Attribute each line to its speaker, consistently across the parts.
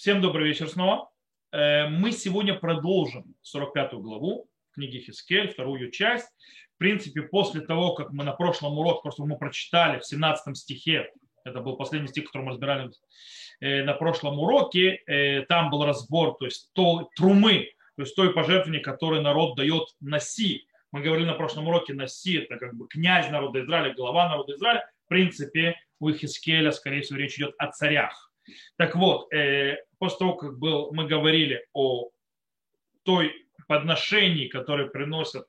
Speaker 1: Всем добрый вечер снова. Э, мы сегодня продолжим 45 главу книги Хискель, вторую часть. В принципе, после того, как мы на прошлом уроке, просто мы прочитали в 17 стихе, это был последний стих, который мы разбирали э, на прошлом уроке, э, там был разбор, то есть то, трумы, то есть той пожертвования, которое народ дает Наси. Мы говорили на прошлом уроке, Наси это как бы князь народа Израиля, глава народа Израиля. В принципе, у Хискеля, скорее всего, речь идет о царях. Так вот, после того, как был, мы говорили о той подношении, которые приносят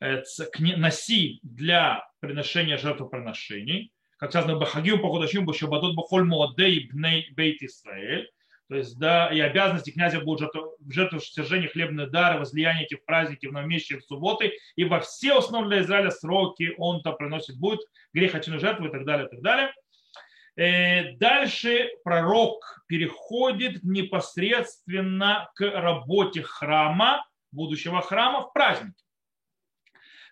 Speaker 1: э, носи для приношения жертвоприношений, как сказано, Бахагим Пахудашим Башабадот Бахоль Моадей Бней Бейт Исраэль, то есть, да, и обязанности князя будут в жертву сожжения хлебные дары, возлияние этих праздники в новомесячие в субботы, и во все основные для Израиля сроки он-то приносит будет грех очной жертвы и так далее, и так далее. Э, дальше пророк переходит непосредственно к работе храма, будущего храма в празднике.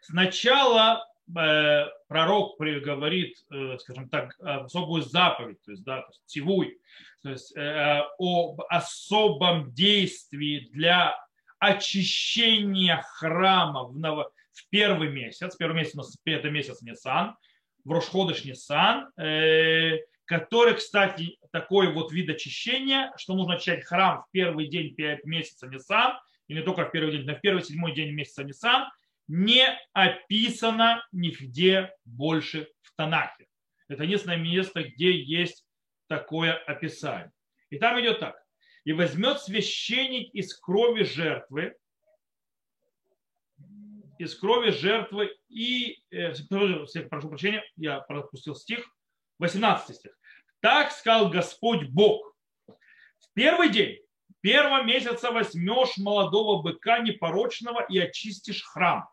Speaker 1: Сначала э, пророк говорит, э, скажем так, особую заповедь, то есть, да, то есть тивуй, то есть об особом действии для очищения храма в, ново, в первый месяц. Первый месяц у нас это месяц Нисан, в Рошходыш Нисан, который, кстати, такой вот вид очищения, что нужно очищать храм в первый день месяца Нисан, и не только в первый день, но в первый седьмой день месяца Нисан, не описано нигде больше в Танахе. Это единственное место, где есть такое описание. И там идет так. И возьмет священник из крови жертвы, из крови жертвы и, э, прошу прощения, я пропустил стих, 18 стих. Так сказал Господь Бог. В первый день первого месяца возьмешь молодого быка непорочного и очистишь храм.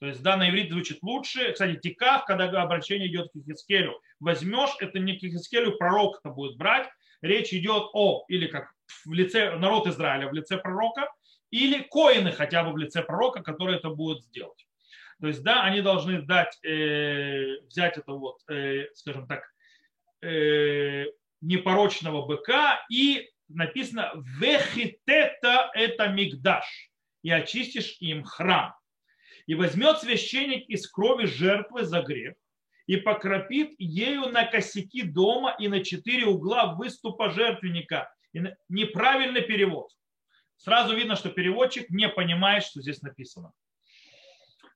Speaker 1: То есть, да, на иврите звучит лучше. Кстати, тикав, когда обращение идет к Хискелю, возьмешь, это не к Хискелю, пророк это будет брать. Речь идет о, или как в лице народ Израиля в лице пророка, или коины хотя бы в лице пророка, который это будет сделать. То есть, да, они должны дать, э, взять это вот, э, скажем так, э, непорочного быка и написано «Вехитета это мигдаш» и очистишь им храм. И возьмет священник из крови жертвы за грех и покропит ею на косяки дома и на четыре угла выступа жертвенника. И неправильный перевод. Сразу видно, что переводчик не понимает, что здесь написано.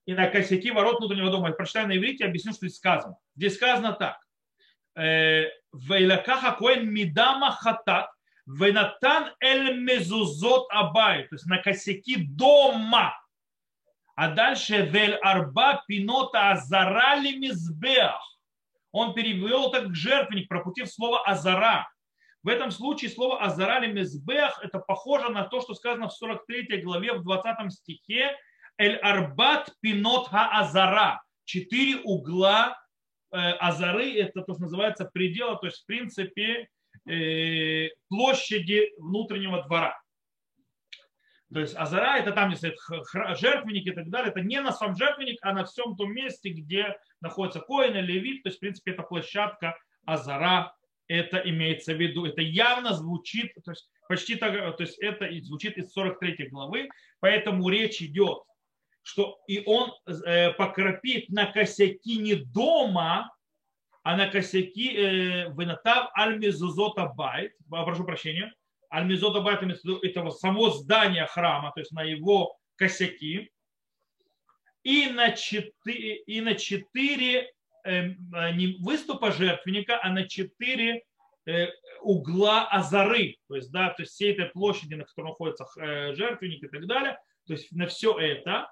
Speaker 1: И на косяки ворот внутреннего дома. Я прочитаю на иврите, объясню, что здесь сказано. Здесь сказано так. Вейлакаха коэн мидама хатат, венатан эль мезузот абай, то есть на косяки дома. А дальше вель арба пинота азарали мизбеах. Он перевел так к жертвенник, пропутив слово азара. В этом случае слово азарали мизбеах это похоже на то, что сказано в 43 главе в 20 стихе эль арбат пинот ха азара. Четыре угла Э, азары это то, что называется предела, то есть в принципе э, площади внутреннего двора. То есть азара это там, где стоит жертвенник и так далее. Это не на сам жертвенник, а на всем том месте, где находится коин или левит. То есть, в принципе, это площадка עזרה. Это имеется в виду. Это явно звучит, то есть почти так, то есть это звучит из 43 главы. Поэтому речь идет что и он э, покропит на косяки не дома, а на косяки э, ונתן אל מזוזת הבית, прошу прощения, אל מזוזת הבית это само здание храма, то есть на его косяки, и на четыре, и на четыре э, не выступа жертвенника, а на четыре угла Азары, то есть, да, то есть всей этой площади, на которой находится жертвенник и так далее, то есть на все это,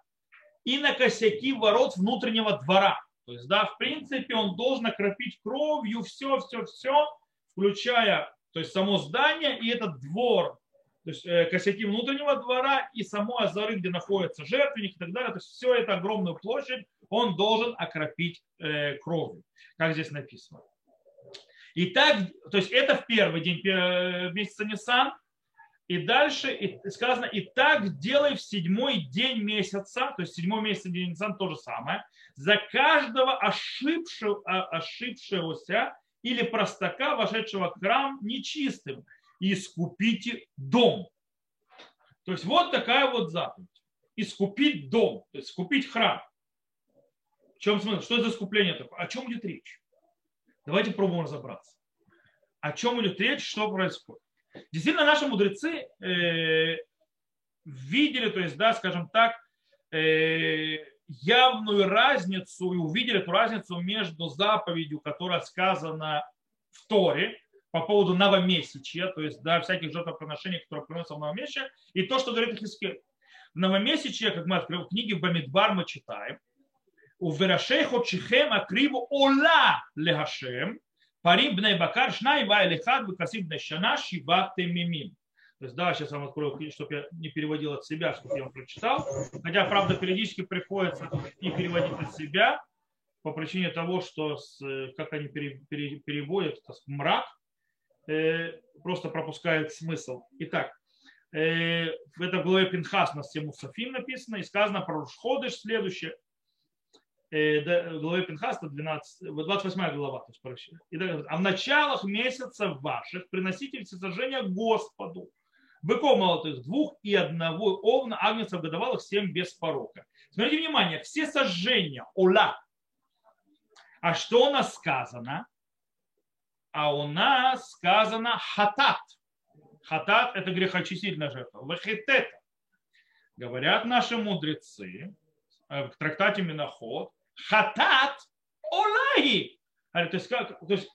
Speaker 1: и на косяки ворот внутреннего двора. То есть, да, в принципе, он должен окропить кровью все, все, все, включая то есть, само здание и этот двор, то есть э, косяки внутреннего двора и само азары, где находится жертвенник и так далее. То есть все это огромную площадь он должен окропить э, кровью, как здесь написано. И так, то есть это в первый день э, месяца Нисан, и дальше сказано, и так делай в седьмой день месяца, то есть седьмой месяц день Нисан то же самое, за каждого ошибшего, а, ошибшегося или простака, вошедшего в храм нечистым. искупите дом. То есть вот такая вот заповедь. Искупить дом, то есть искупить храм. В чем смысл? Что это за искупление такое? О чем идет речь? Давайте пробуем разобраться. О чем идет речь, что происходит. Действительно, наши мудрецы э, видели, то есть, да, скажем так, э, явную разницу и увидели эту разницу между заповедью, которая сказана в Торе по поводу новомесячья, то есть да, всяких жертвоприношений, которые приносятся в новомесячье, и то, что говорит Хискель. В новомесячье, как мы открыли в книге Бамидбар, мы читаем, у Верашей Ходшихем Акриву Ола Лехашем, Парим Бней Бакар Шнай Ва Элихад Выкасим Бней Шана Шива Темимим. То есть, да, сейчас вам открою, чтобы я не переводил от себя, чтобы я вам прочитал. Хотя, правда, периодически приходится и переводить от себя по причине того, что, с, как они переводят, это мрак, э, просто пропускает смысл. Итак, э, в этой главе Пинхас на тему Сафим написано, и сказано про Рушходыш следующее. Главе Пинхаса 12, 28 глава. То есть, и а в началах месяцев ваших приносите всесожжение Господу быков молотых двух и одного овна, агнцев годовалых семь без порока. Смотрите внимание, все сожжения, ола. А что у нас сказано? А у нас сказано хатат. Хатат – это грехочистительная жертва. Вахитета. Говорят наши мудрецы э, в трактате Миноход, хатат олаги. То есть, как, то есть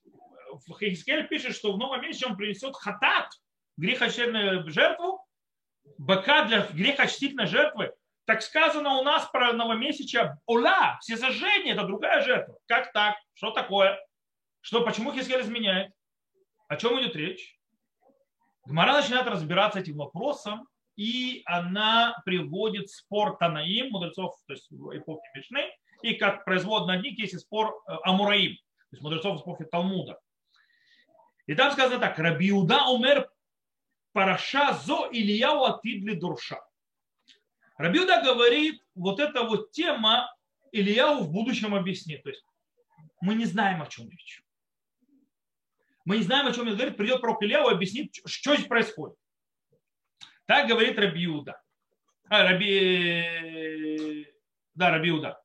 Speaker 1: Хискель пишет, что в новом месяце он принесет хатат – грехочтительную жертву, быка для грехочтительной жертвы, так сказано у нас про новомесяча Ола, все сожжения, это другая жертва. Как так? Что такое? Что, почему Хискель изменяет? О чем идет речь? Гмара начинает разбираться этим вопросом, и она приводит спор Танаим, мудрецов, то есть эпохи Мишны, и как производный них есть спор э, Амураим, то есть мудрецов эпохи Талмуда. И там сказано так, Рабиуда умер Параша зо Ильяу Атидли Дурша. Рабиуда говорит, вот эта вот тема Ильяу в будущем объяснит. То есть мы не знаем, о чем речь. Мы не знаем, о чем он говорит. Придет пророк Ильяу и объяснит, что здесь происходит. Так говорит Рабиуда. А, Раби... Да, Рабиуда.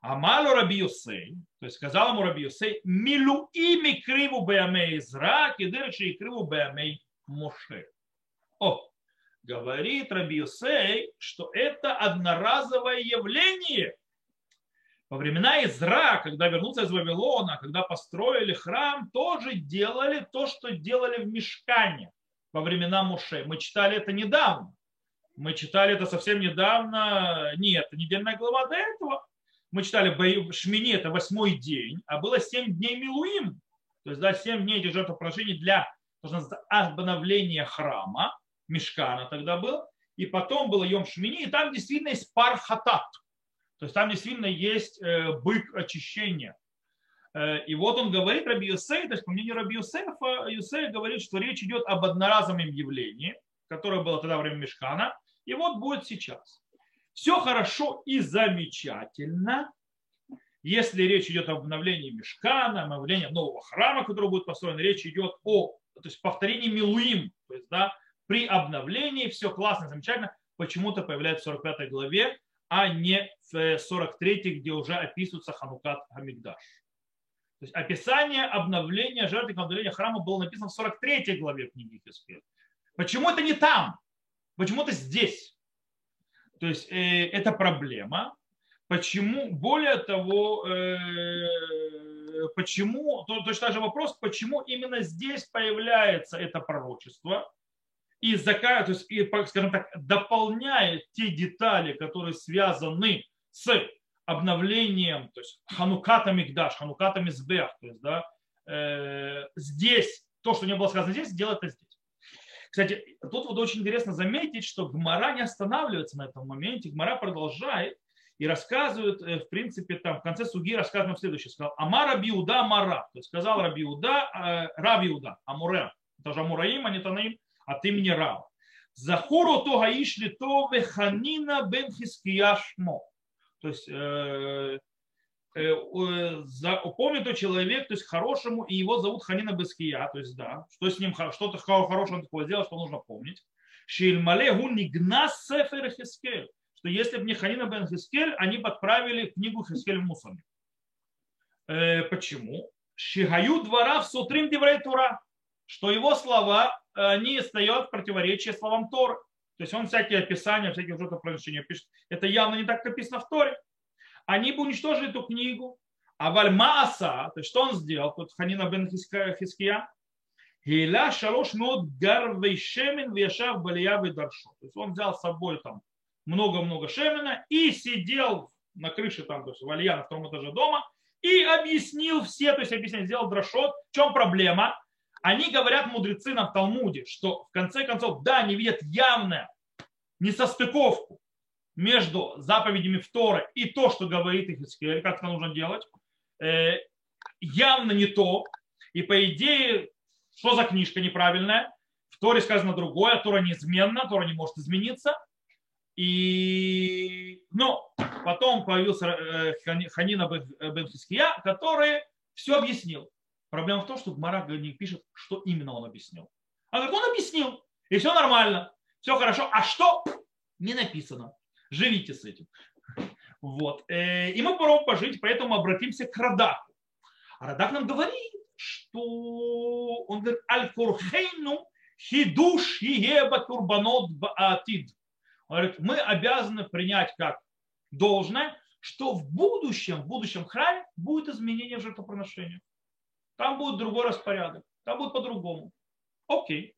Speaker 1: Амалу Раби Юсей, то есть сказал ему Раби Юсей, милу ими криву беамей Изра, кидырчи и криву беамей Моше. О, говорит Раби Юсей, что это одноразовое явление. Во времена Изра, когда вернулся из Вавилона, когда построили храм, тоже делали то, что делали в Мешкане во времена Муше. Мы читали это недавно. Мы читали это совсем недавно. Нет, недельная глава до этого. Мы читали Шмини, это восьмой день, а было семь дней Милуим. То есть, да, семь дней этих жертвоприношений для обновление храма, Мешкана тогда был, и потом было Йом Шмини, и там действительно есть пар хатат, то есть там действительно есть э, бык очищения. Э, и вот он говорит Раби Юсей, то есть по мнению Раби Юсефа, Юсей говорит, что речь идет об одноразовом явлении, которое было тогда во время Мешкана, и вот будет сейчас. Все хорошо и замечательно, если речь идет об обновлении Мешкана, обновлении нового храма, который будет построен, речь идет о то есть повторение Милуим, то есть да, при обновлении все классно, замечательно, почему-то появляется в 45 главе, а не в 43, где уже описывается Ханукат Хамикдаш. То есть описание обновления жертвы обновления храма было написано в 43 главе книги Хискель. Почему это не там? Почему это здесь? То есть э, это проблема. Почему, более того, э, почему, то, точно так же вопрос, почему именно здесь появляется это пророчество, и, то есть, и, скажем так, дополняет те детали, которые связаны с обновлением, то есть хануката мигдаш, хануката мизбех, то есть, да, э, здесь, то, что не было сказано здесь, делает это здесь. Кстати, тут вот очень интересно заметить, что Гмара не останавливается на этом моменте, Гмара продолжает и рассказывают, э, в принципе, там в конце суги рассказано следующее. Сказал, Амар Рабиуда Мара. То есть сказал Рабиуда, э, Рабиуда, Амуре. Это же Амураим, а не Танаим, от имени Рава. Захуру то гаишли то веханина бен хискияшмо. То есть э, помнит тот человек, то есть хорошему, и его зовут Ханина Беския, то есть да, что с ним что-то хорошего он такое сделал, что нужно помнить. Шильмале гу нигнас сефер Хискель, что если бы не Ханина бен Хискель, они бы отправили книгу Хискель в мусорник. Почему? Шигаю двора в сутрим диврей тура, что его слова не стоят в противоречии словам Торы. То есть он всякие описания, всякие жертвоприношения пишет. Это явно не так написано в Торе. Они бы уничтожили эту книгу. А Вальмааса, то есть что он сделал? Тут Ханина бен Хиския. Гиля шалош мод гарвей шемен вешав балия даршо. То есть он взял с собой там много-много шемена и сидел на крыше там, то есть валья на втором этаже дома и объяснил все, то есть объяснил, сделал дрошот. В чем проблема? Они говорят, мудрецы на Талмуде, что в конце концов, да, они видят явное несостыковку между заповедями Вторы и то, что говорит их Искель, как это нужно делать, э, явно не то. И по идее, что за книжка неправильная? В Торе сказано другое, Тора неизменна, Тора не может измениться. И, ну, потом появился э, Ханина бен Хиския, который все объяснил. Проблема в том, что Гмара не пишет, что именно он объяснил. А как он объяснил, и все нормально, все хорошо. А что? Не написано. Живите с этим. Вот. Э, и мы попробуем пожить, поэтому обратимся к Радаку. А Радак нам говорит, что он говорит, аль-курхейну хидуш хиеба турбанот баатид. Он говорит, мы обязаны принять как должное, что в будущем, в будущем храме будет изменение в жертвоприношениях. Там будет другой распорядок. Там будет по-другому. Окей.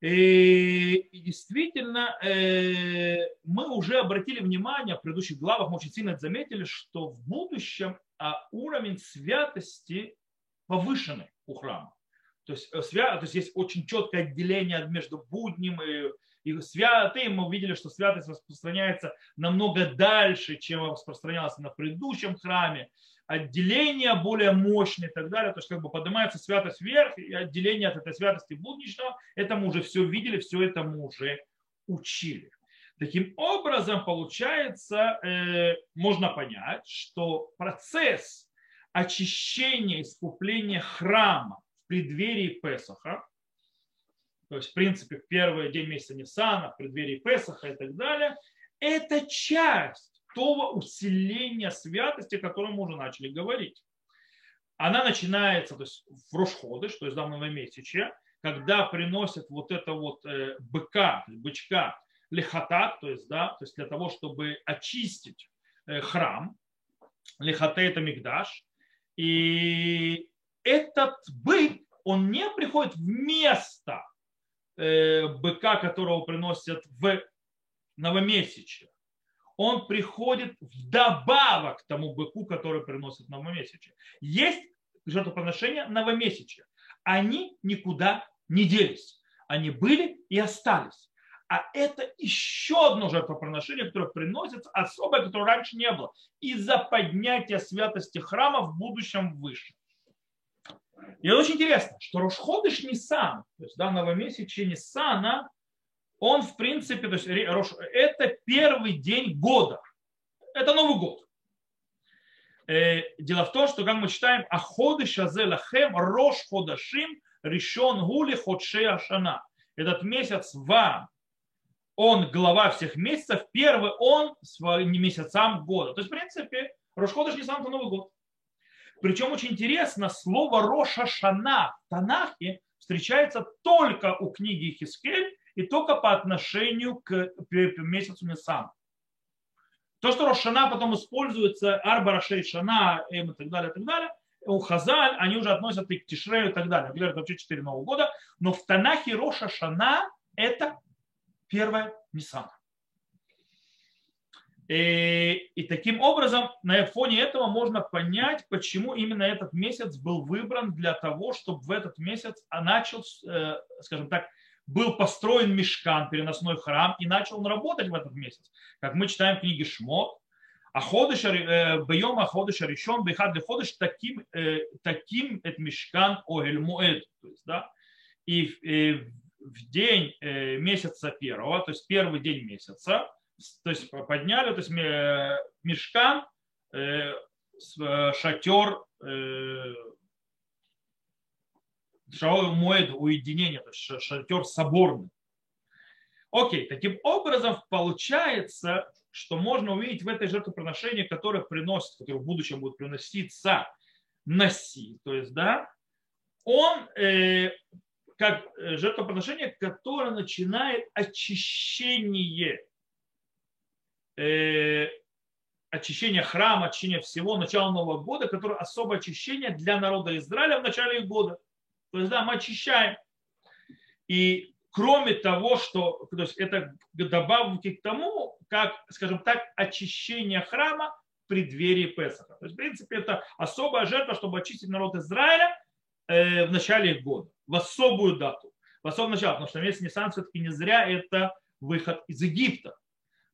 Speaker 1: И, и действительно, э, мы уже обратили внимание в предыдущих главах, мы очень сильно заметили, что в будущем а, уровень святости повышенный у храма. То есть, э, свя... то есть есть очень четкое отделение между будним и, и святым. Мы увидели, что святость распространяется намного дальше, чем распространялась на предыдущем храме отделение более мощное и так далее. То есть как бы поднимается святость вверх, и отделение от этой святости будничного, это мы уже все видели, все это мы уже учили. Таким образом, получается, э, можно понять, что процесс очищения, искупления храма в преддверии Песаха, то есть, в принципе, в первый день месяца Ниссана, в преддверии Песаха и так далее, это часть того усиления святости, о котором мы уже начали говорить. Она начинается то есть, в Рошходыш, то есть в новомесячье, когда приносят вот это вот э, быка, бычка, лихатат, то есть, да, то есть для того, чтобы очистить э, храм, лихате это мигдаш, и этот бык, он не приходит вместо э, быка, которого приносят в новомесячье, он приходит вдобавок к тому быку, который приносит новомесячие. Есть жертвоприношения новомесячия. Они никуда не делись. Они были и остались. А это еще одно жертвоприношение, которое приносится особое, которое раньше не было. Из-за поднятия святости храма в будущем выше. И очень интересно, что Рошходыш Нисан, то есть да, новомесячие Нисана, он в принципе, то есть это первый день года. Это Новый год. Э, дело в том, что, как мы читаем, Аходы Шазелахем Рош Ходашим Ришон Гули Ходше Ашана. Этот месяц вам, он глава всех месяцев, первый он своим месяцам года. То есть, в принципе, Рошходыш не сам Новый год. Причем очень интересно, слово Роша Шана в Танахе встречается только у книги Хискель и только по отношению к месяцу Нисан. То, что Рошана потом используется, Арба Рашей Шана и так далее, и так далее, у Хазаль они уже относят и к Тишрею и так далее. Говорят, вообще 4 Нового года. Но в Танахе Роша Шана это первая Нисан. И, и таким образом, на фоне этого можно понять, почему именно этот месяц был выбран для того, чтобы в этот месяц начал, э, скажем так, был построен мешкан, переносной храм, и начал он работать в этот месяц. Как мы читаем в книге Шмот, а ходыш, э, бьем ходыш решен, бихад ли ходыш, таким, э, таким это мешкан огель муэд. То есть, да, и э, в день месяца первого, то есть первый день месяца, то есть подняли, то есть мешкан э, шатер Шаол моет уединение, то есть шатер соборный. Окей, таким образом получается, что можно увидеть в этой жертвоприношении, которое приносит, которое в будущем будет приноситься носи, то есть, да, он э, как жертвоприношение, которое начинает очищение, э, очищение храма, очищение всего начала Нового года, которое особое очищение для народа Израиля в начале года. То есть, да, мы очищаем. И кроме того, что то есть это добавки к тому, как, скажем так, очищение храма в преддверии Песаха. То есть, в принципе, это особая жертва, чтобы очистить народ Израиля э, в начале их года, в особую дату, в особое начало, потому что месяц Ниссан все-таки не зря это выход из Египта.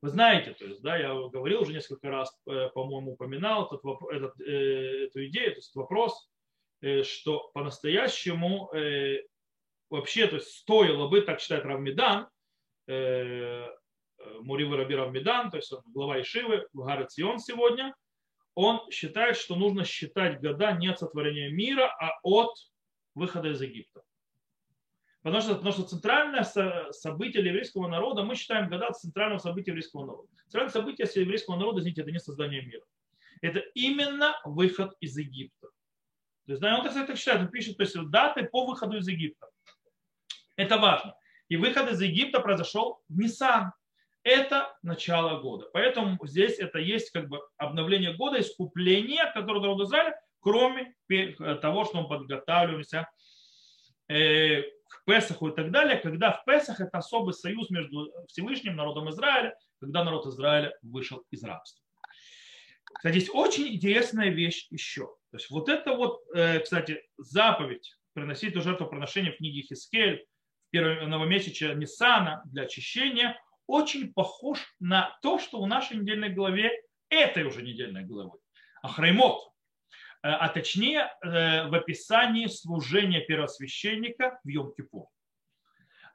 Speaker 1: Вы знаете, то есть, да, я говорил уже несколько раз, э, по-моему, упоминал этот, этот, э, эту идею, этот вопрос, что по-настоящему э, вообще то есть стоило бы, так считает Равмедан, э, Муривы Раби Равмедан, то есть он глава Ишивы в Гарацион сегодня, он считает, что нужно считать года не от сотворения мира, а от выхода из Египта. Потому что, потому что центральное событие еврейского народа, мы считаем года от центрального события еврейского народа. Центральное событие еврейского народа, извините, это не создание мира. Это именно выход из Египта. То есть, да, он так, так считает, он пишет, то есть даты по выходу из Египта. Это важно. И выход из Египта произошел в Нисан. Это начало года. Поэтому здесь это есть как бы обновление года, искупление, которое народ Израиля, кроме того, что мы подготавливаемся э, к Песаху и так далее, когда в Песах это особый союз между Всевышним народом Израиля, когда народ Израиля вышел из рабства. Кстати, есть очень интересная вещь еще. То есть вот это вот, э, кстати, заповедь приносить эту жертвоприношение в книге Хискель в первом новомесяче Ниссана для очищения очень похож на то, что в нашей недельной главе, этой уже недельной главы, Ахраймот, э, а точнее э, в описании служения первосвященника в Йом-Кипур.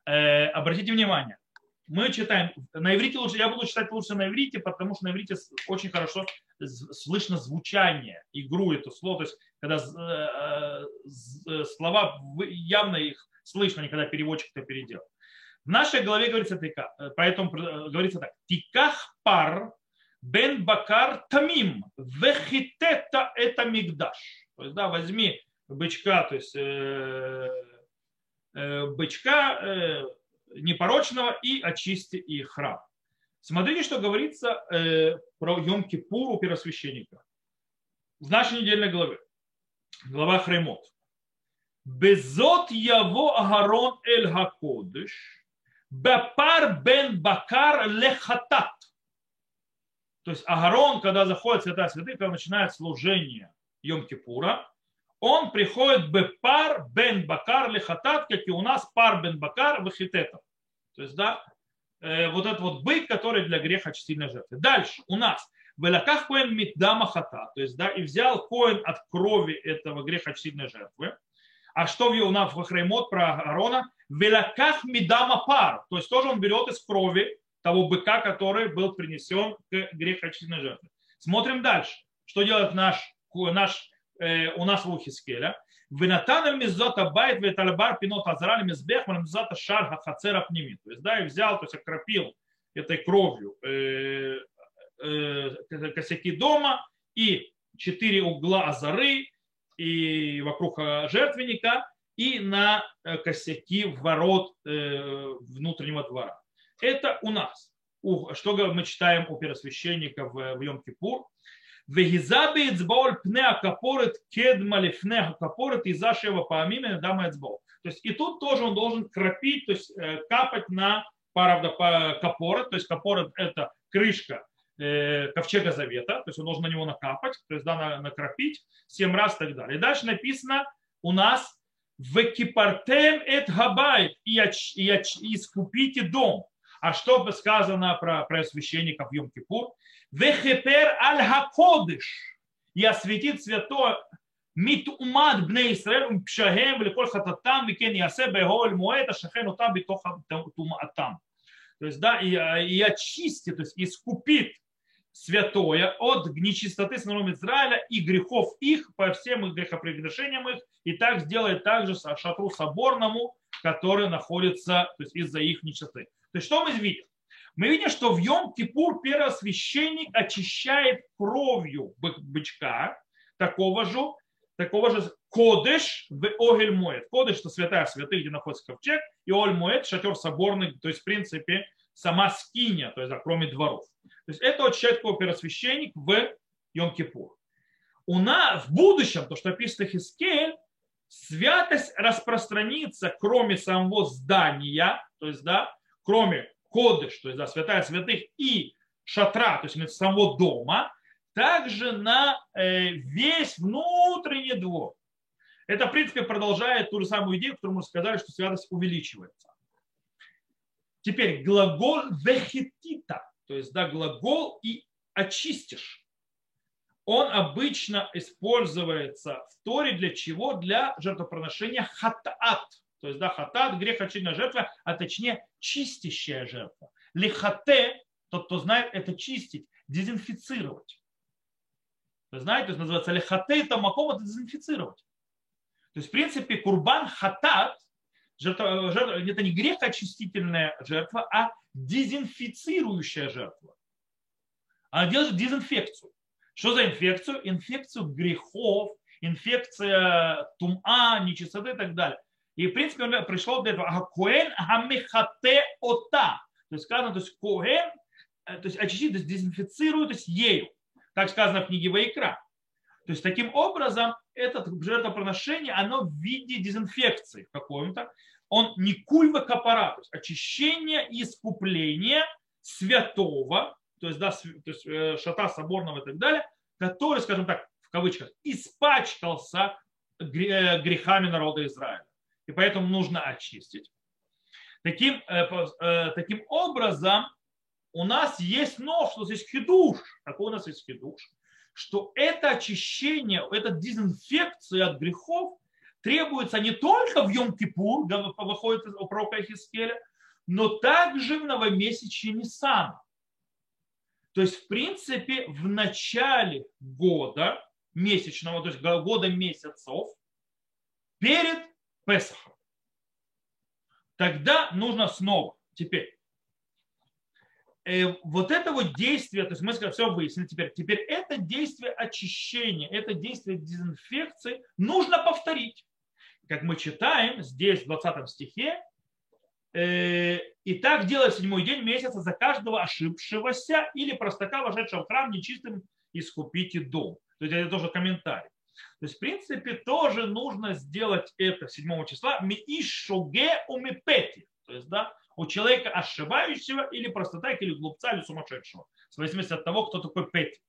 Speaker 1: Обратите внимание, мы читаем, на иврите лучше, я буду читать лучше на иврите, потому что на иврите очень хорошо слышно звучание, игру это слово, то есть когда э, э, слова явно их слышно, когда переводчик это переделал. В нашей голове говорится так, э, поэтому говорится так. Тиках пар бен бакар тамим вехитета это мигдаш. То есть, да, возьми бычка, то есть э, э, бычка, э, непорочного и очисти их храм. Смотрите, что говорится э, про Йом-Кипур у первосвященника. В нашей недельной главе. Глава Хремот. Безот яво Агарон эль хакодыш, бапар бен бакар лехатат. То есть Агарон, когда заходит святая святых, когда начинает служение Йом-Кипура, он приходит бепар бен бакар лихатат, как и у нас пар бен бакар вахитетов. То есть, да, э, вот этот вот бык, который для греха очистительной жертвы. Дальше у нас Велаках коин миддама хата, то есть, да, и взял коин от крови этого греха очистительной жертвы. А что у нас в Хреймот про Аарона? Велаках мидама пар, то есть тоже он берет из крови того быка, который был принесен к грехочительной жертве. Смотрим дальше. Что делает наш, наш у нас в Ухискеля. Винатан мизота байт ветальбар пинот азрали мизбех мизота шар хацера пними. То есть, да, и взял, то есть окропил этой кровью э, э, косяки дома и четыре угла азары и вокруг жертвенника и на косяки ворот внутреннего двора. Это у нас. Что мы читаем у первосвященника в Йом-Кипур? Вегизаби эцбаоль пне акапорет кедма лифне акапорет и зашева паамиме дама эцбаол. То есть и тут тоже он должен кропить, то есть э, капать на правда, капорет, то есть капорет это крышка э, ковчега завета, то есть он должен на него накапать, то есть да, накропить семь раз и так далее. И дальше написано у нас וכפרתם את הבית и искупите дом. А что сказано про, про священников Йом-Кипур? וכפר על הקודש. И осветит святое מטומאות בני ישראל, ומפשעיהם, לכל חטאתם, וכן יעשה, לאוהל מועד, השוכן איתם, בתוך טומאתם. То есть, да, и, и очистит, то есть искупит святое от нечистоты сыновьев Израиля и грехов их, по всем их грехопрегрешениям их, и так сделает также шатру соборному, который находится то есть, из-за их нечистоты. То есть что мы видим? Мы видим, что в Йом-Кипур первосвященник очищает кровью бычка, такого же, такого же кодыш в Огель Моет. Кодыш – это святая святых, где находится ковчег, и Оль Моет – шатер соборный, то есть, в принципе, сама скиния, то есть, да, кроме дворов. То есть, это очищает кого первосвященник в Йом-Кипур. У нас в будущем, то, что описано Хискель, святость распространится, кроме самого здания, то есть, да, кроме кодыш, то есть, да, святая святых и шатра, то есть, самого дома, также на э, весь внутренний двор. Это, в принципе, продолжает ту же самую идею, которую мы сказали, что святость увеличивается. Теперь глагол вехетита, то есть да, глагол и очистишь. Он обычно используется в Торе для чего? Для жертвоприношения хатаат. То есть, да, хатат, грех очищенная жертва, а точнее чистящая жертва. Лихате, тот, кто знает, это чистить, дезинфицировать. Вы знаете, то есть называется лихате, это маком, это дезинфицировать. То есть, в принципе, курбан хатат, жертва, жертва, это не грех очистительная жертва, а дезинфицирующая жертва. Она делает дезинфекцию. Что за инфекцию? Инфекцию грехов, инфекция тума, нечистоты и так далее. И, в принципе, он пришел для этого. Коэн хамихате ота. То есть сказано, то есть коэн, э, то есть очистить, то есть дезинфицирует, то есть ею. Так сказано в книге Вайкра. То есть таким образом это жертвоприношение, оно в виде дезинфекции какой-то. Он не кульва капара, то есть очищение и искупление святого, то есть, да, то есть э, шата соборного и так далее, который, скажем так, в кавычках, испачкался э, грехами народа Израиля. И поэтому нужно очистить. Таким, э, таким образом, у нас есть нож, нас есть хидуш. Какой у нас есть хидуш? что это очищение, эта дезинфекция от грехов требуется не только в Йом-Кипур, выходит у пророка Хискеля, но также в новомесячье Ниссана. То есть, в принципе, в начале года месячного, то есть года месяцев, перед Песахом. Тогда нужно снова. Теперь, Э, вот это вот действие, то есть мы все выяснили теперь, теперь это действие очищения, это действие дезинфекции нужно повторить. Как мы читаем здесь в 20 стихе, э, и так делать седьмой день месяца за каждого ошибшегося или простака, вошедшего в храм нечистым, искупите дом. То есть это тоже комментарий. То есть, в принципе, тоже нужно сделать это 7 числа. Ми ишуге умипети. То есть, да, у человека ошибающего или просто или глупца, или сумасшедшего. В зависимости от того, кто такой Петь.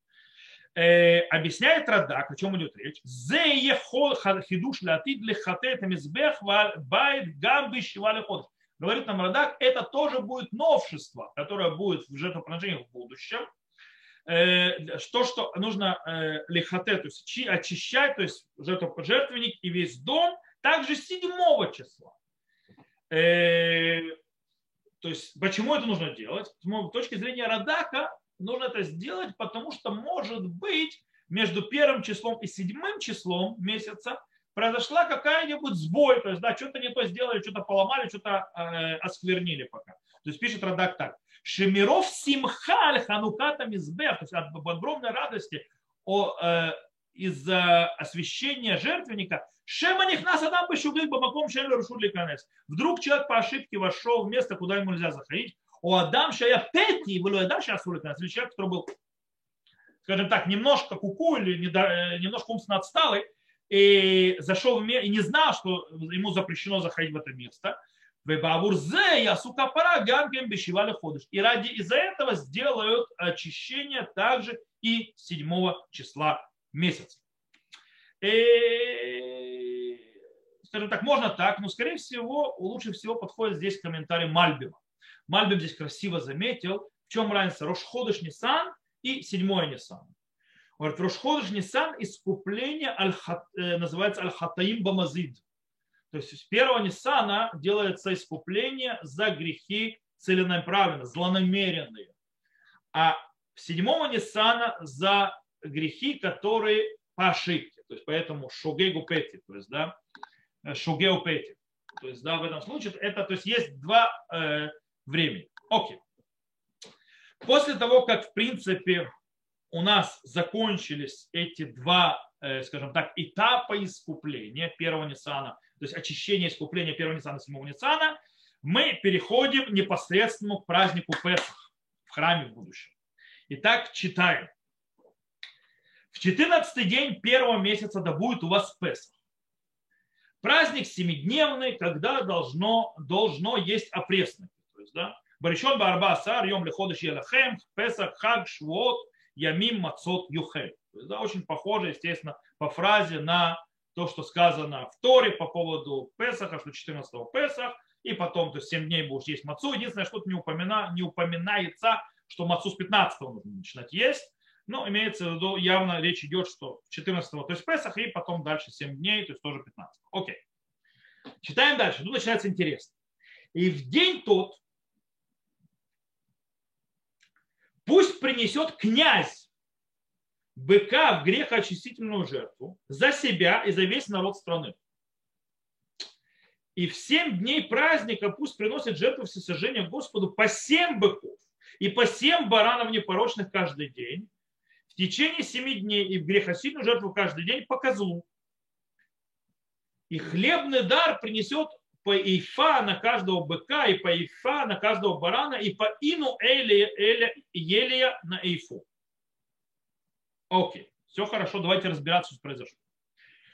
Speaker 1: Э, объясняет Радак, о чем идет речь. Зе ехол хидуш латид лихатет мизбех байт гамби шивали ход. Говорит нам Радак, это тоже будет новшество, которое будет в жертвоприношении в будущем. Э, то, что нужно э, лихате, то есть очищать, то есть жертвенник и весь дом, также 7 числа. Э, то есть, почему это нужно делать? С точки зрения Радака, нужно это сделать, потому что, может быть, между первым числом и седьмым числом месяца произошла какая-нибудь сбой, то есть, да, что-то не то сделали, что-то поломали, что-то э, осквернили пока. То есть пишет Радак так. Шемиров симхаль хануката мизбех, то есть от огромной радости о, э, из-за освящения жертвенника, Шема нас адам бешугик бамаком шелю рушули канес. Вдруг человек по ошибке вошел в место, куда ему нельзя заходить. У Адам шая пети, был Адам шая сули канес. Или человек, который был, скажем так, немножко куку или э, немножко умственно отсталый, и зашел в место, и не знал, что ему запрещено заходить в это место. И ради из-за этого сделают очищение также и 7 числа месяца. И, скажем так, можно так, но, скорее всего, лучше всего подходит здесь комментарий Мальбима. Мальбим здесь красиво заметил, в чем разница Рошходыш Нисан и седьмое Нисан. Говорит, Рошходыш Нисан искупление э, называется Аль-Хатаим Бамазид. То есть с первого Ниссана делается искупление за грехи целенаправленно, злонамеренные. А седьмого Ниссана за грехи, которые по ошибке. То есть поэтому шогегу пети, то есть, да, шогеу пети. То есть, да, в этом случае это, то есть есть два э, времени. Окей. После того, как, в принципе, у нас закончились эти два, э, скажем так, этапа искупления первого Ниссана, то есть очищение искупления первого Ниссана, седьмого Ниссана, мы переходим непосредственно к празднику Песах в храме в будущем. Итак, читаем. В 14 день первого месяца да будет у вас Песах. Праздник семидневный, когда должно, должно есть опресники. То есть, да, Баришон Барба Йом Леходыш Елахем, Песах, Хаг, Швот, Ямим, Мацот, Юхель. Да, очень похоже, естественно, по фразе на то, что сказано в Торе по поводу Песаха, что 14-го Песах, и потом, то есть 7 дней будешь есть мацу. Единственное, что тут не, упомина, не упоминается, что мацу с 15-го нужно начинать есть. Но имеется в виду, явно речь идет, что 14-го, то есть Песах, и потом дальше 7 дней, то есть тоже 15 Окей. Читаем дальше. Тут начинается интересно. И в день тот, Пусть принесет князь быка в грехоочистительную жертву за себя и за весь народ страны. И в семь дней праздника пусть приносит жертву всесожжения Господу по семь быков и по семь баранов непорочных каждый день, в течение семи дней и в грехосильную жертву каждый день по козлу. И хлебный дар принесет по ифа на каждого быка, и по ифа на каждого барана, и по ину элия, элия, елия на эйфу. Окей, все хорошо, давайте разбираться, что произошло.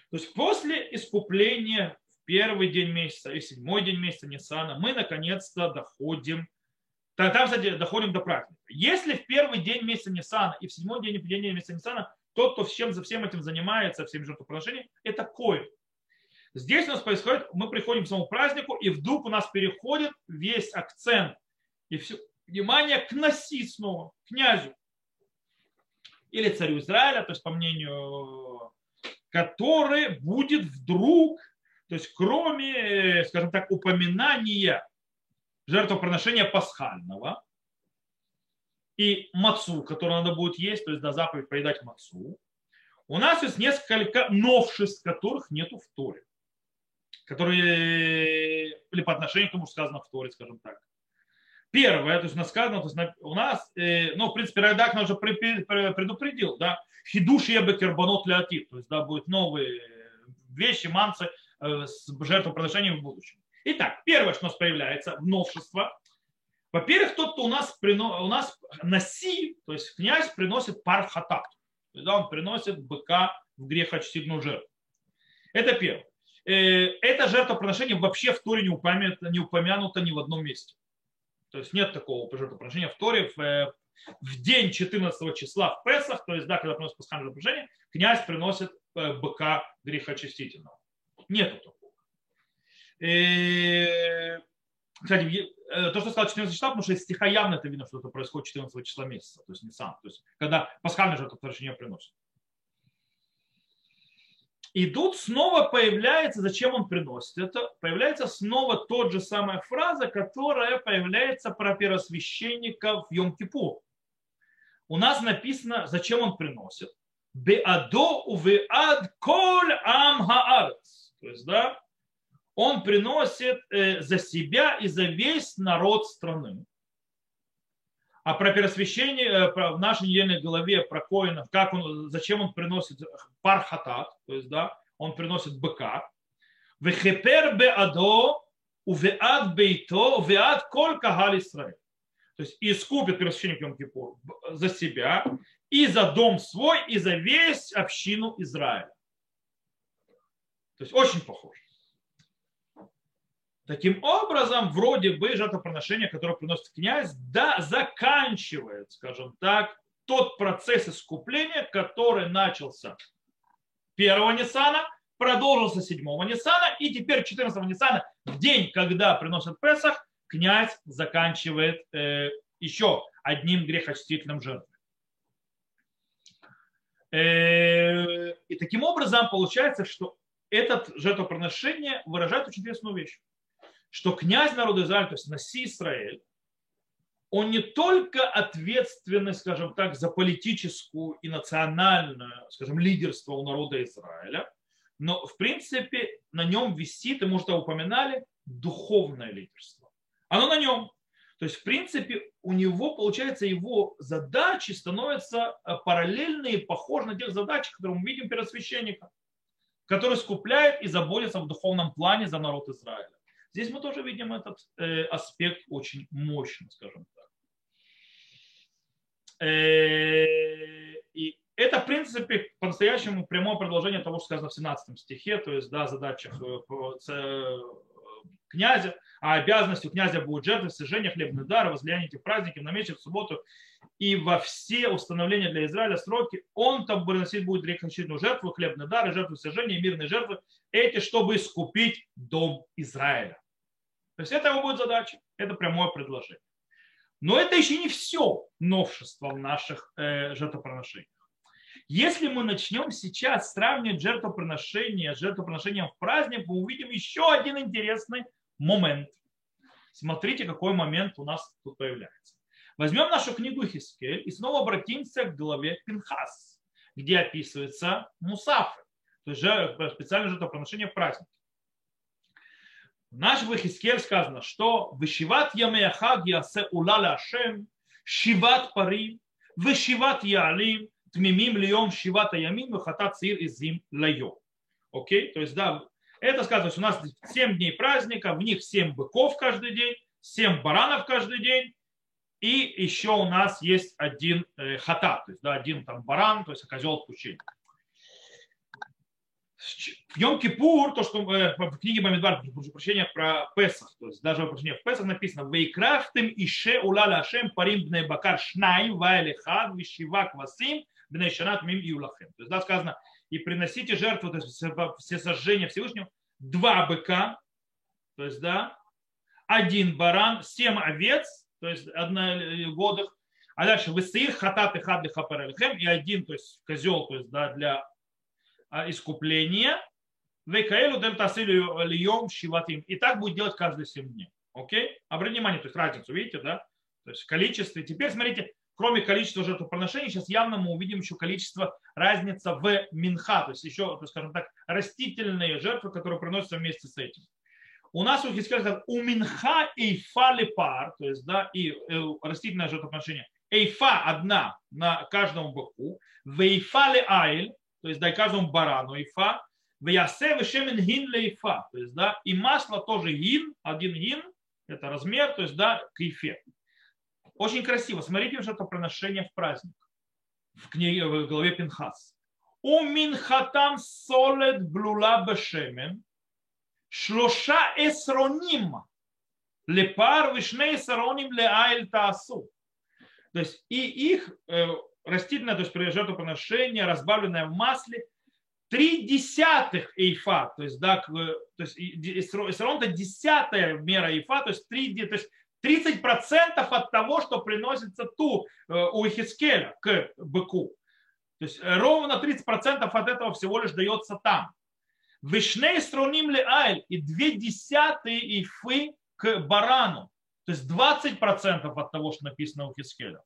Speaker 1: То есть после искупления в первый день месяца и седьмой день месяца Ниссана мы наконец-то доходим, там, кстати, доходим до праздника. Если в первый день месяца Ниссана и в седьмой день, день месяца Ниссана тот, кто всем, за всем этим занимается, всем жертвоприношением, это коин. Здесь у нас происходит, мы приходим к самому празднику, и вдруг у нас переходит весь акцент и все, внимание к Наси князю. Или царю Израиля, то есть по мнению, который будет вдруг, то есть кроме, скажем так, упоминания жертвоприношения пасхального и мацу, который надо будет есть, то есть до заповедь поедать мацу, у нас есть несколько новшеств, которых нету в Торе которые или по отношению к тому, что сказано в Торе, скажем так. Первое, то есть у нас сказано, то есть у нас, э, ну, в принципе, Райдак нас уже предупредил, да, хидуш ебе кербанот леотит, то есть, да, будут новые вещи, манцы э, с жертвоприношением в будущем. Итак, первое, что у нас появляется, новшество. Во-первых, тот, кто у нас, у нас наси, то есть князь приносит пархатак, то есть, да, он приносит быка в грехочтительную жертву. Это первое. Э, это жертвоприношение вообще в Торе не упомянуто, не упомянуто ни в одном месте. То есть нет такого жертвоприношения в Торе. В, э, в день 14 числа в Песах, то есть да, когда приносит пасхальное жертвоприношение, князь приносит э, быка грехочистительного. Нету такого. И, кстати, то, что сказал 14 числа, потому что из стиха явно это видно, что это происходит 14 числа месяца, то есть не сам, то есть когда пасхальное жертвоприношение приносит. И тут снова появляется, зачем он приносит это, появляется снова тот же самая фраза, которая появляется про первосвященника в Йом-Кипур. У нас написано, зачем он приносит. Беадо увеад коль ам. То есть, да, он приносит э, за себя и за весь народ страны. А про первосвящение, э, про, в нашей недельной главе про коинов, как он, зачем он приносит пархатат, то есть, да, он приносит быка. Вехепер беадо, увеад бейто, увеад коль кагаль. То есть искупит первосвященник Йом Кипур за себя, и за дом свой, и за весь общину Израиля. То есть очень похоже. Таким образом, вроде бы жертвоприношение, которое приносит князь, да, заканчивает, скажем так, тот процесс искупления, который начался первого Ниссана, продолжился седьмого Ниссана, и теперь 14 Ниссана, в день, когда приносят Песах, князь заканчивает э, еще одним грехочистительным жертвой. Э, и таким образом получается, что это жертвоприношение выражает очень интересную вещь что князь народа Израиля, то есть Наси Израиль, он не только ответственный, скажем так, за политическую и национальное, скажем, лидерство у народа Израиля, но, в принципе, на нем висит, и, может, упоминали, духовное лидерство. Оно на нем. То есть, в принципе, у него, получается, его задачи становятся э, параллельные, похожи на тех задач, которые мы видим перед священником, который скупляет и заботится в духовном плане за народ Израиля. Здесь мы тоже видим этот э, аспект очень мощно, скажем так. Э, и это, в принципе, по-настоящему прямое продолжение того, что сказано в 17 стихе, то есть, да, задачах э, князя, а обязанностью князя будет жертвы, сожжение, хлебный дар, возлияние этих праздников на месяц, в субботу и во все установления для Израиля сроки, он там приносить будет рекончительную жертву, хлебный дар, жертву сожжения, мирные жертвы, эти, чтобы искупить дом Израиля. То есть это его будет задача, это прямое предложение. Но это еще не все новшество в наших э, жертвоприношениях. Если мы начнем сейчас сравнивать жертвоприношение с жертвоприношением в праздник, мы увидим еще один интересный момент. Смотрите, какой момент у нас тут появляется. Возьмем нашу книгу Хискель и снова обратимся к главе Пинхас, где описывается мусафы, то есть специальное жертвоприношение в праздник. В нашем Хискель сказано, что «Вышиват ямеяхаг ясе улала ашем, шиват парим, вышиват ялим, тмимим льем шивата ямим, вахатат цир изим лайо». Окей? То есть, да, это сказано, что у нас 7 дней праздника, в них 7 быков каждый день, 7 баранов каждый день, и еще у нас есть один э, хата, то есть да, один там баран, то есть козел отпущения. Йом-Кипур, то, что э, в книге Бамидбар, прошу прощения, про Песах, то есть даже прощения, в Песах написано «Вейкрафтем ише улала Ашем парим бне бакар шнайм вайлехад вишивак васим бне шанат мим юлахем». То есть да, сказано «И приносите жертву, то есть все сожжения Всевышнего, два быка, то есть да, один баран, семь овец, то есть одногодых, а дальше высыр хатат и хад и один, то есть козел, то есть да, для а, искупления, векаэлу дем тасилю льем шиватим. И так будет делать каждые 7 дней. Окей? Обратите внимание, то есть разницу, видите, да? То есть количество. Теперь смотрите, кроме количества жертвоприношений, сейчас явно мы увидим еще количество разница в минха, то есть еще, скажем так, растительные жертвы, которые приносятся вместе с этим. У нас у Хискеля у минха эйфа лепар, то есть да, и э, растительное жертвоприношение, эйфа одна на каждому боку, вейфа ле айль, то есть дай каждому барану эйфа, вясе вешемен гин лейфа, то есть да, и масло тоже гин, один гин, это размер, то есть да, к эйфе. Очень красиво. Смотрите жертвоприношение в праздник в, книге, в главе Пинхас. У минхатам солед блула бешемен, шлоша эсроним лепар вишне эсроним леайль таасу. То есть и их э, растительное, то есть жертвоприношение, разбавленное в масле, три десятых эйфа, то есть, да, то есть эсрон это десятая мера эйфа, то есть, три, то есть 30% от того, что приносится ту э, у Ихискеля к быку. То есть э, ровно 30% от этого всего лишь дается там. Вишней строним ли айль и две десятые ифы к барану. То есть 20% от того, что написано у Хискеля.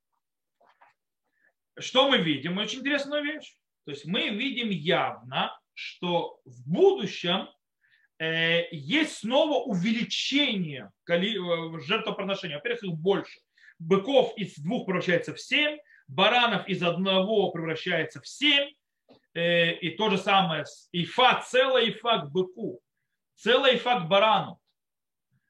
Speaker 1: Что мы видим? Очень интересную вещь. То есть мы видим явно, что в будущем есть снова увеличение э, жертвоприношения. Во-первых, их больше. Быков из двух превращается в семь, баранов из одного превращается в семь. Э, и то же самое ифа, целая ифа к быку, целая ифа к барану.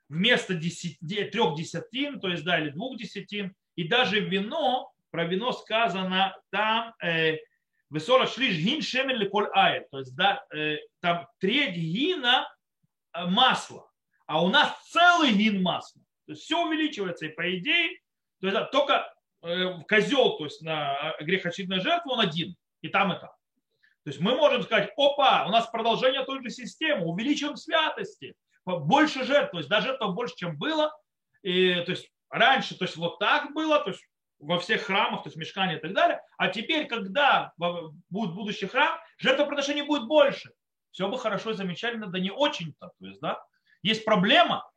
Speaker 1: Вместо десяти, трех десятин, то есть да, или двух десятин. И даже вино, про вино сказано там, Весола шлиш гин шемен леколь ай. То есть, да, там треть гина Э, масло, а у нас целый гин масла. То есть все увеличивается, и по идее, то есть только э, козел, то есть на грехочистную жертву, он один, и там, и там. То есть мы можем сказать, опа, у нас продолжение той же системы, увеличиваем святости, больше жертв, то есть даже жертв больше, чем было. И, то есть раньше, то есть вот так было, то есть во всех храмах, то есть мешкане и так далее. А теперь, когда будет будущий храм, жертвоприношений будет больше все бы хорошо, замечательно, да не очень-то. То есть, да, есть проблема,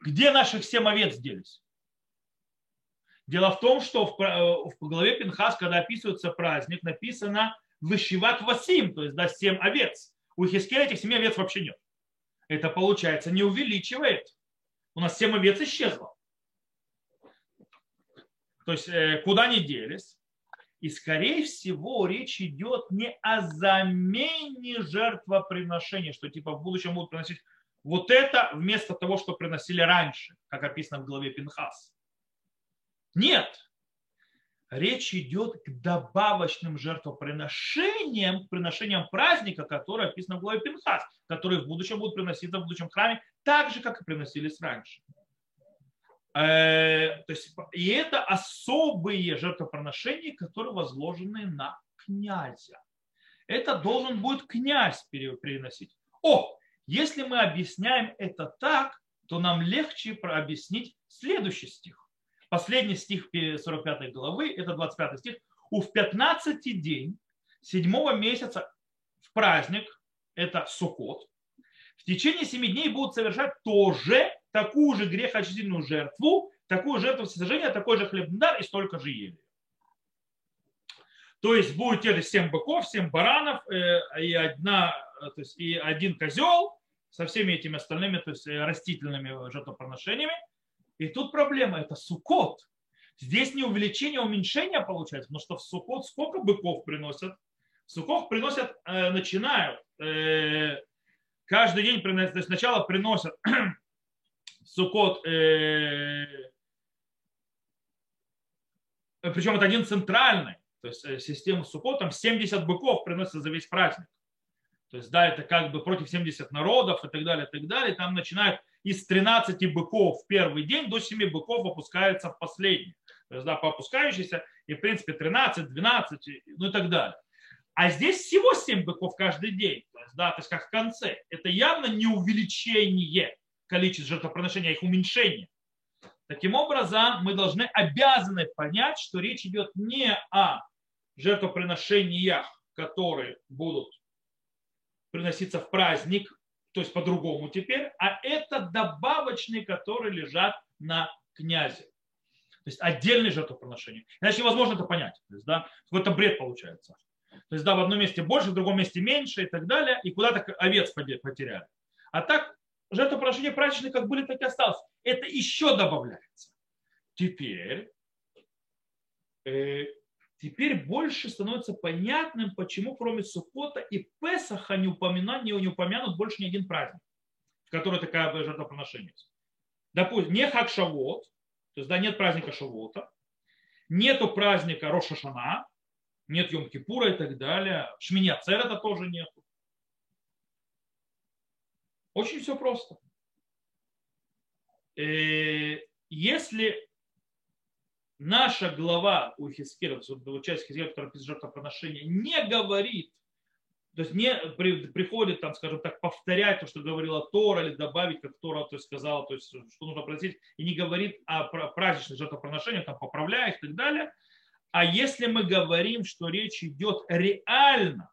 Speaker 1: где наших семь овец делись. Дело в том, что в, в главе Пинхас, когда описывается праздник, написано «Вышиват Васим», то есть да, семь овец. У Хискеля этих семи овец вообще нет. Это получается не увеличивает. У нас семь овец исчезло. То есть э, куда они делись? И, скорее всего, речь идет не о замене жертвоприношения, что типа в будущем будут приносить вот это вместо того, что приносили раньше, как описано в главе Пинхас. Нет. Речь идет к добавочным жертвоприношениям, приношениям праздника, которые описаны в главе Пинхас, которые в будущем будут приноситься в будущем храме, так же, как и приносились раньше. Э, то есть, и это особые жертвоприношения, которые возложены на князя. Это должен будет князь переносить. О, если мы объясняем это так, то нам легче объяснить следующий стих. Последний стих 45 главы, это 25 стих. У в 15 день седьмого месяца в праздник, это Суккот, в течение семи дней будут совершать тоже такую же грехочистительную жертву, такую жертву сожжения, такой же хлебный дар и столько же ели. То есть будет те же 7 быков, 7 баранов э, и, одна, э, то есть и один козел со всеми этими остальными то есть, э, растительными жертвоприношениями. И тут проблема, это сукот. Здесь не увеличение, а уменьшение получается, потому что в сукот сколько быков приносят? В сукот приносят, начинают каждый день приносят, то есть сначала приносят Сукот, э, причем это один центральный, то есть э, система Сукот, там 70 быков приносится за весь праздник. То есть, да, это как бы против 70 народов и так далее, и так далее. Там начинают из 13 быков в первый день до 7 быков опускается в последний. То есть, да, по опускающейся, и в принципе 13, 12, ну и так далее. А здесь всего 7 быков каждый день. То есть, да, то есть как в конце. Это явно не увеличение количество жертвоприношений, а их уменьшение. Таким образом, мы должны обязаны понять, что речь идет не о жертвоприношениях, которые будут приноситься в праздник, то есть по-другому теперь, а это добавочные, которые лежат на князе. То есть отдельные жертвоприношения. Иначе невозможно это понять. То есть, да, какой-то бред получается. То есть, да, в одном месте больше, в другом месте меньше и так далее, и куда-то овец потеряли. А так жертвоприношения прачечные как были, так и осталось. Это еще добавляется. Теперь, э, теперь больше становится понятным, почему кроме Сукота и Песаха не упомянут, не, упомянут больше ни один праздник, в который такая жертвоприношение. Допустим, не Хакшавот, то есть да, нет праздника Шавота, нету праздника Рошашана, нет Йом-Кипура и так далее, Шминя Церета тоже нету. Очень все просто. Э, если наша глава у Хискера, часть Хискера, которая пишет жертвоприношение, не говорит, то есть не при, приходит, там, скажем так, повторять то, что говорила Тора, или добавить, как Тора то есть, сказала, то есть, что нужно просить, и не говорит о праздничных жертвоприношениях, там, поправляя их и так далее. А если мы говорим, что речь идет реально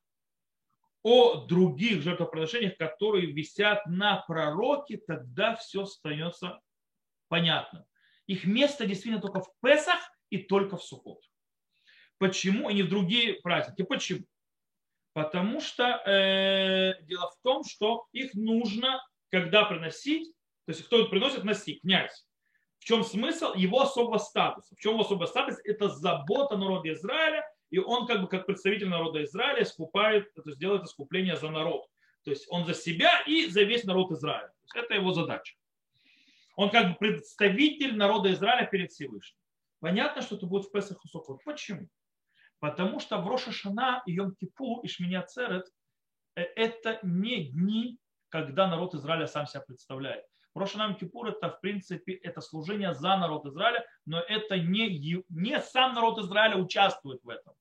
Speaker 1: о других жертвоприношениях, которые висят на пророке, тогда все становится понятным. Их место действительно только в Песах и только в Суккот. Почему? И не в другие праздники. Почему? Потому что э, дело в том, что их нужно, когда приносить, то есть кто приносит, носи, князь. В чем смысл? Его особого статуса. В чем его особый статус? Это забота народа Израиля и он как бы как представитель народа Израиля скупает, то есть делает искупление за народ. То есть он за себя и за весь народ Израиля. Это его задача. Он как бы представитель народа Израиля перед Всевышним. Понятно, что это будет в Песах и Сукот. Почему? Потому что в Роша Шана и Йом Кипу и Шминя Церет э, это не дни, когда народ Израиля сам себя представляет. Рошанам Кипур это в принципе это служение за народ Израиля, но это не, не сам народ Израиля участвует в этом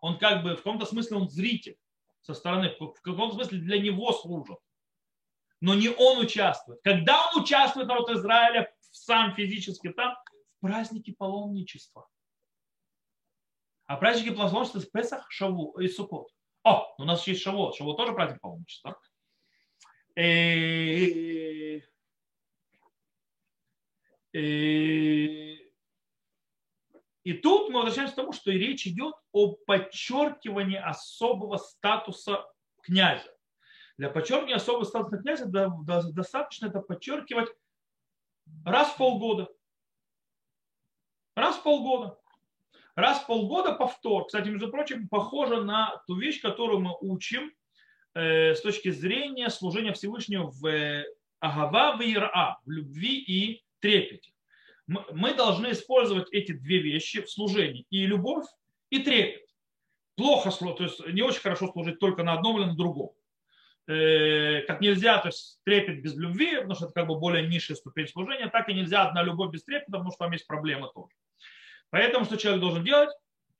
Speaker 1: он как бы в каком-то смысле он зритель со стороны, в каком-то смысле для него служат. Но не он участвует. Когда он участвует, народ Израиля, сам физически там, в празднике паломничества. А праздники паломничества это Песах, Шаву и Сукот. О, у нас есть Шаву. Шаву тоже праздник паломничества. И, и, И тут мы возвращаемся к тому, что речь идет о подчеркивании особого статуса князя. Для подчеркивания особого статуса князя достаточно это подчеркивать раз в полгода. Раз в полгода. Раз в полгода повтор. Кстати, между прочим, похоже на ту вещь, которую мы учим э, с точки зрения служения Всевышнего в э, Агава в Ира, в любви и трепете. Мы, должны использовать эти две вещи в служении. И любовь, и трепет. Плохо, то есть не очень хорошо служить только на одном или на другом. Э, как нельзя, то есть трепет без любви, потому что это как бы более низшая ступень служения, так и нельзя одна любовь без трепета, потому что там есть проблемы тоже. Поэтому что человек должен делать?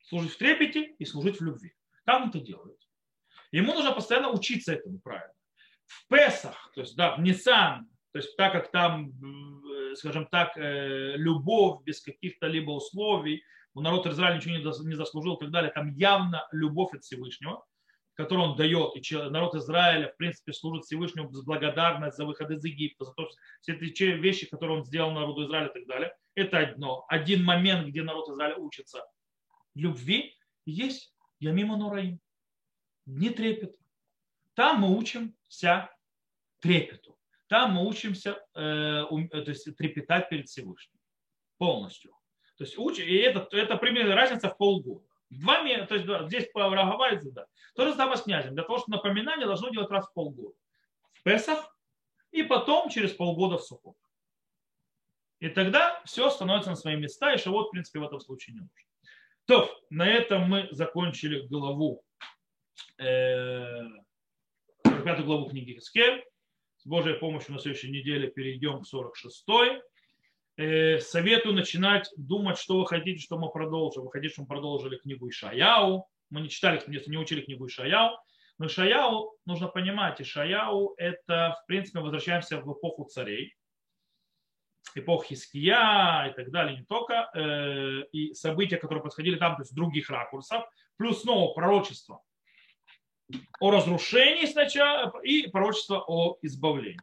Speaker 1: Служить в трепете и служить в любви. Как он это делает? Ему нужно постоянно учиться этому правильно. В Песах, то есть да, в Нисан, то есть так как там, скажем так, э, любовь без каких-то либо условий, у народа Израиля ничего не заслужил и так далее, там явно любовь от Всевышнего, которую он дает, и народ Израиля, в принципе, служит Всевышнему без благодарность за выход из Египта, за то, все эти вещи, которые он сделал народу Израиля и так далее. Это одно. Один момент, где народ Израиля учится любви, есть Ямима Нураим. Не трепет. Там мы учимся трепету. Там мы учимся э, э, то есть, трепетать перед Всевышним. Полностью. То есть, уч... и это, это примерно разница в полгода. Два то есть да, здесь проговаривается, да. То же самое с князем. Для того, чтобы напоминание должно делать раз в полгода. В Песах и потом через полгода в Сухот. И тогда все становится на свои места, и Шавот, в принципе, в этом случае не нужен. То, на этом мы закончили главу, э, 45 главу книги Хискель. С Божьей помощью на следующей неделе перейдем к 46 Э, советую начинать думать, что вы хотите, что мы продолжим. Вы хотите, чтобы мы продолжили книгу Ишаяу. Мы не читали, не учили книгу Ишаяу. Но Ишаяу, нужно понимать, Ишаяу это, в принципе, возвращаемся в эпоху царей, эпоху Хиския и так далее, не только, э, и события, которые происходили там, то есть других ракурсов, плюс снова пророчество о разрушении сначала и пророчество о избавлении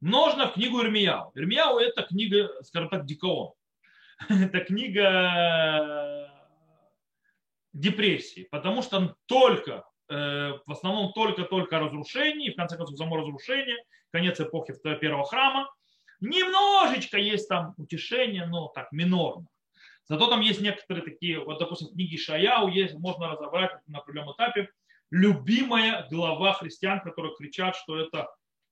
Speaker 1: множно в книгу Ирмияу. Ирмияу это книга, скажем так, Дикаон. это книга депрессии, потому что он только, э, в основном только-только разрушение, в конце концов само разрушение, конец эпохи первого храма. Немножечко есть там утешение, но так, минорно. Зато там есть некоторые такие, вот, допустим, в книге Шаяу есть, можно разобрать на определенном этапе, любимая глава христиан, которые кричат, что это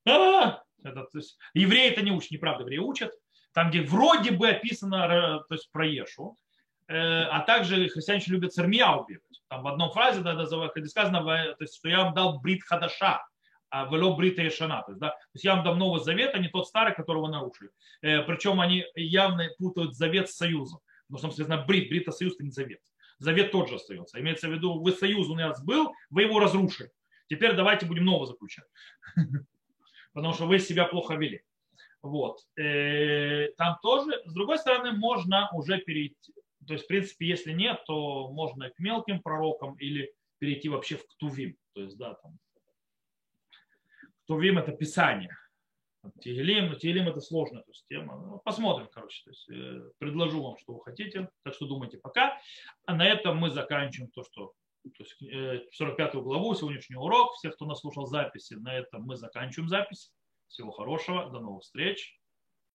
Speaker 1: а, это, то есть, евреи это не учат, неправда, евреи учат. Там, где вроде бы описано э, то есть, про Ешу, э, а также христиане любят Сармияу бегать. Там в одном фразе да, где сказано, то есть, что я вам дал брит хадаша, а вело брита ешана. То есть, да, то есть я вам дам новый завет, а не тот старый, которого нарушили. Э, причем они явно путают завет с союзом. Потому что, соответственно, брит, брита союз это не завет. Завет тот же остается. Имеется в виду, вы союз у нас был, вы его разрушили. Теперь давайте будем новый заключать. потому что вы себя плохо вели. Вот. Э, там тоже, с другой стороны, можно уже перейти. То есть, в принципе, если нет, то можно к мелким пророкам или перейти вообще в Ктувим. То есть, да, там. Ктувим это Писание. Тигелим, но Тигелим это сложная то есть, тема. Ну, посмотрим, короче. То есть, э, предложу вам, что вы хотите. Так что думайте пока. А на этом мы заканчиваем то, что то есть 45 э, главу, сегодняшний урок. Всех, кто нас слушал записи, на этом мы заканчиваем запись. Всего хорошего, до новых встреч.